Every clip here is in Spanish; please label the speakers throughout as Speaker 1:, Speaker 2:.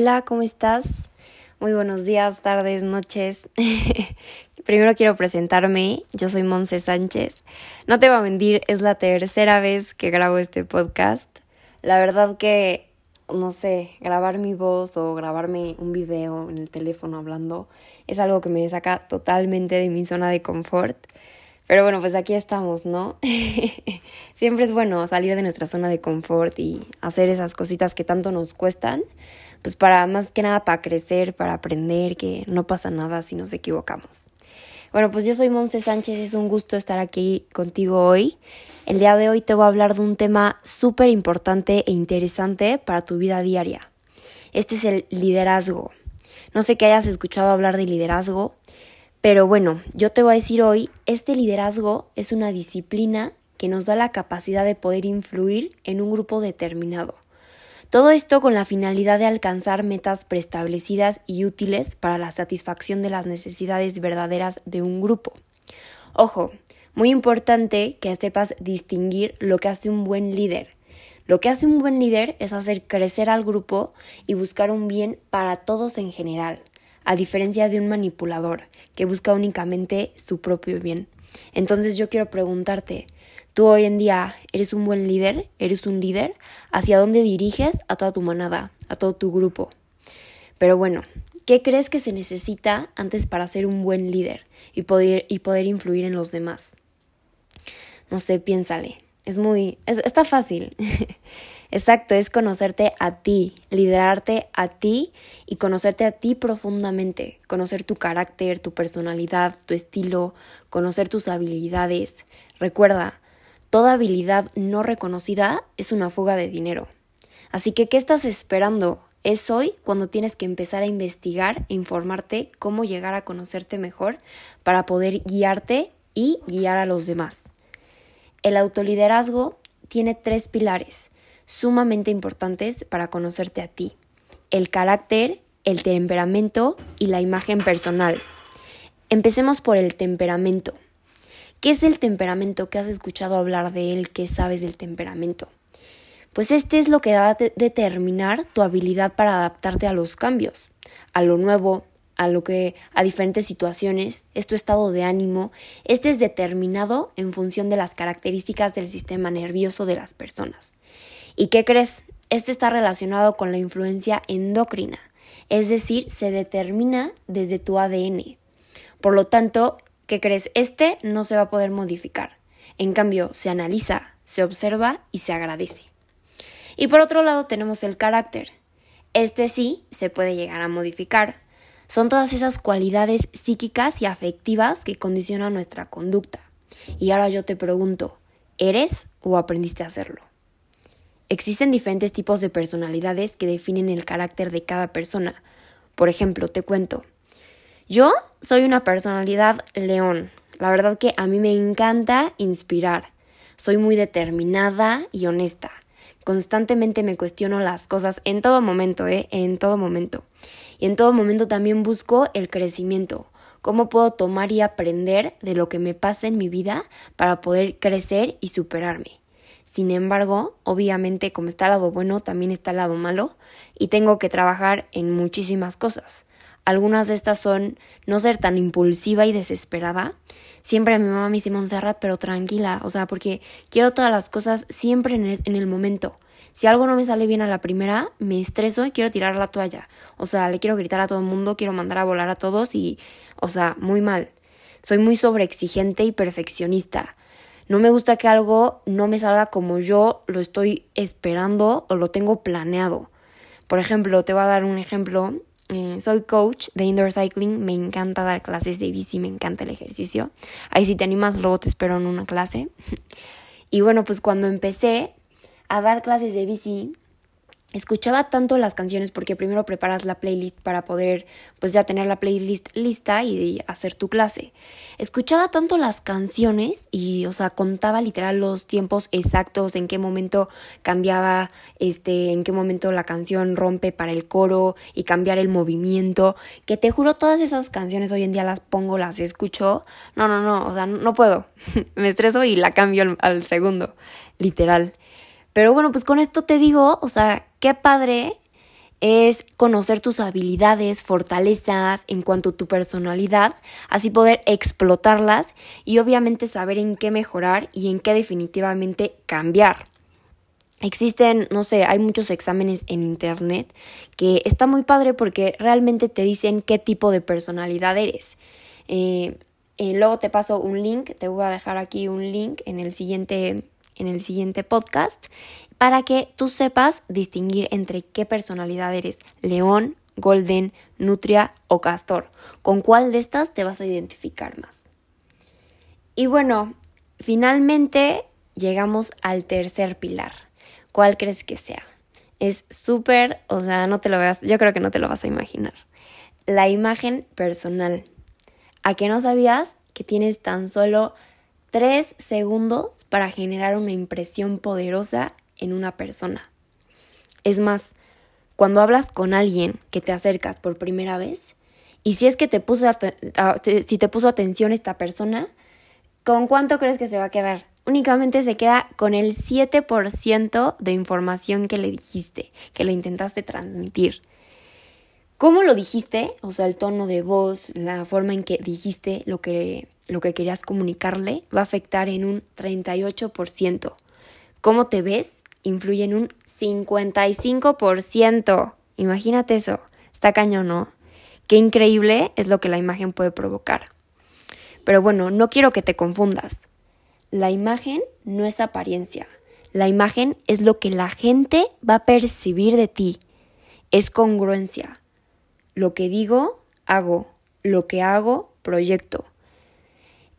Speaker 1: Hola, ¿cómo estás? Muy buenos días, tardes, noches. Primero quiero presentarme, yo soy Monse Sánchez. No te voy a mentir, es la tercera vez que grabo este podcast. La verdad que, no sé, grabar mi voz o grabarme un video en el teléfono hablando es algo que me saca totalmente de mi zona de confort. Pero bueno, pues aquí estamos, ¿no? Siempre es bueno salir de nuestra zona de confort y hacer esas cositas que tanto nos cuestan, pues para más que nada para crecer, para aprender que no pasa nada si nos equivocamos. Bueno, pues yo soy Monse Sánchez, es un gusto estar aquí contigo hoy. El día de hoy te voy a hablar de un tema súper importante e interesante para tu vida diaria. Este es el liderazgo. No sé que hayas escuchado hablar de liderazgo, pero bueno, yo te voy a decir hoy, este liderazgo es una disciplina que nos da la capacidad de poder influir en un grupo determinado. Todo esto con la finalidad de alcanzar metas preestablecidas y útiles para la satisfacción de las necesidades verdaderas de un grupo. Ojo, muy importante que sepas distinguir lo que hace un buen líder. Lo que hace un buen líder es hacer crecer al grupo y buscar un bien para todos en general a diferencia de un manipulador que busca únicamente su propio bien. Entonces yo quiero preguntarte, ¿tú hoy en día eres un buen líder? ¿Eres un líder? ¿Hacia dónde diriges a toda tu manada, a todo tu grupo? Pero bueno, ¿qué crees que se necesita antes para ser un buen líder y poder, y poder influir en los demás? No sé, piénsale. Es muy... está fácil. Exacto, es conocerte a ti, liderarte a ti y conocerte a ti profundamente, conocer tu carácter, tu personalidad, tu estilo, conocer tus habilidades. Recuerda, toda habilidad no reconocida es una fuga de dinero. Así que, ¿qué estás esperando? Es hoy cuando tienes que empezar a investigar e informarte cómo llegar a conocerte mejor para poder guiarte y guiar a los demás. El autoliderazgo tiene tres pilares sumamente importantes para conocerte a ti. El carácter, el temperamento y la imagen personal. Empecemos por el temperamento. ¿Qué es el temperamento? ¿Qué has escuchado hablar de él? ¿Qué sabes del temperamento? Pues este es lo que va a determinar tu habilidad para adaptarte a los cambios, a lo nuevo, a lo que a diferentes situaciones, es tu estado de ánimo. Este es determinado en función de las características del sistema nervioso de las personas. ¿Y qué crees? Este está relacionado con la influencia endocrina, es decir, se determina desde tu ADN. Por lo tanto, ¿qué crees? Este no se va a poder modificar. En cambio, se analiza, se observa y se agradece. Y por otro lado tenemos el carácter. Este sí se puede llegar a modificar. Son todas esas cualidades psíquicas y afectivas que condicionan nuestra conducta. Y ahora yo te pregunto, ¿eres o aprendiste a hacerlo? Existen diferentes tipos de personalidades que definen el carácter de cada persona. Por ejemplo, te cuento. Yo soy una personalidad león. La verdad que a mí me encanta inspirar. Soy muy determinada y honesta. Constantemente me cuestiono las cosas en todo momento, ¿eh? En todo momento. Y en todo momento también busco el crecimiento. ¿Cómo puedo tomar y aprender de lo que me pasa en mi vida para poder crecer y superarme? Sin embargo, obviamente como está el lado bueno, también está el lado malo y tengo que trabajar en muchísimas cosas. Algunas de estas son no ser tan impulsiva y desesperada. Siempre mi mamá me dice Montserrat, pero tranquila, o sea, porque quiero todas las cosas siempre en el momento. Si algo no me sale bien a la primera, me estreso y quiero tirar la toalla. O sea, le quiero gritar a todo el mundo, quiero mandar a volar a todos y, o sea, muy mal. Soy muy sobreexigente y perfeccionista. No me gusta que algo no me salga como yo lo estoy esperando o lo tengo planeado. Por ejemplo, te voy a dar un ejemplo. Eh, soy coach de indoor cycling, me encanta dar clases de bici, me encanta el ejercicio. Ahí si te animas, luego te espero en una clase. y bueno, pues cuando empecé a dar clases de bici, escuchaba tanto las canciones porque primero preparas la playlist para poder pues ya tener la playlist lista y hacer tu clase. Escuchaba tanto las canciones y o sea, contaba literal los tiempos exactos, en qué momento cambiaba este, en qué momento la canción rompe para el coro y cambiar el movimiento, que te juro todas esas canciones hoy en día las pongo, las escucho. No, no, no, o sea, no puedo. Me estreso y la cambio al, segundo, literal. Pero bueno, pues con esto te digo, o sea, qué padre es conocer tus habilidades, fortalezas en cuanto a tu personalidad, así poder explotarlas y obviamente saber en qué mejorar y en qué definitivamente cambiar. Existen, no sé, hay muchos exámenes en internet que está muy padre porque realmente te dicen qué tipo de personalidad eres. Eh, eh, luego te paso un link, te voy a dejar aquí un link en el siguiente, en el siguiente podcast para que tú sepas distinguir entre qué personalidad eres, león, golden, nutria o castor. ¿Con cuál de estas te vas a identificar más? Y bueno, finalmente llegamos al tercer pilar ¿Cuál crees que sea? Es súper, o sea, no te lo veas, yo creo que no te lo vas a imaginar. La imagen personal. ¿A qué no sabías que tienes tan solo tres segundos para generar una impresión poderosa en una persona? Es más, cuando hablas con alguien que te acercas por primera vez, y si es que te puso, si te puso atención esta persona, ¿con cuánto crees que se va a quedar? únicamente se queda con el 7% de información que le dijiste, que le intentaste transmitir. ¿Cómo lo dijiste? O sea, el tono de voz, la forma en que dijiste lo que, lo que querías comunicarle va a afectar en un 38%. ¿Cómo te ves? Influye en un 55%. Imagínate eso. Está cañón, ¿no? Qué increíble es lo que la imagen puede provocar. Pero bueno, no quiero que te confundas. La imagen no es apariencia. La imagen es lo que la gente va a percibir de ti. Es congruencia. Lo que digo, hago. Lo que hago, proyecto.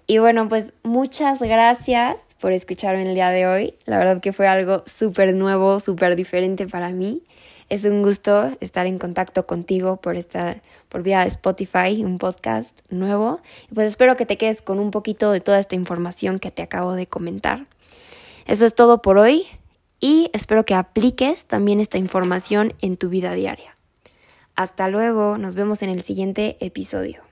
Speaker 1: Y bueno, pues muchas gracias por escucharme el día de hoy. La verdad que fue algo súper nuevo, súper diferente para mí. Es un gusto estar en contacto contigo por esta por vía Spotify, un podcast nuevo. Pues espero que te quedes con un poquito de toda esta información que te acabo de comentar. Eso es todo por hoy y espero que apliques también esta información en tu vida diaria. Hasta luego, nos vemos en el siguiente episodio.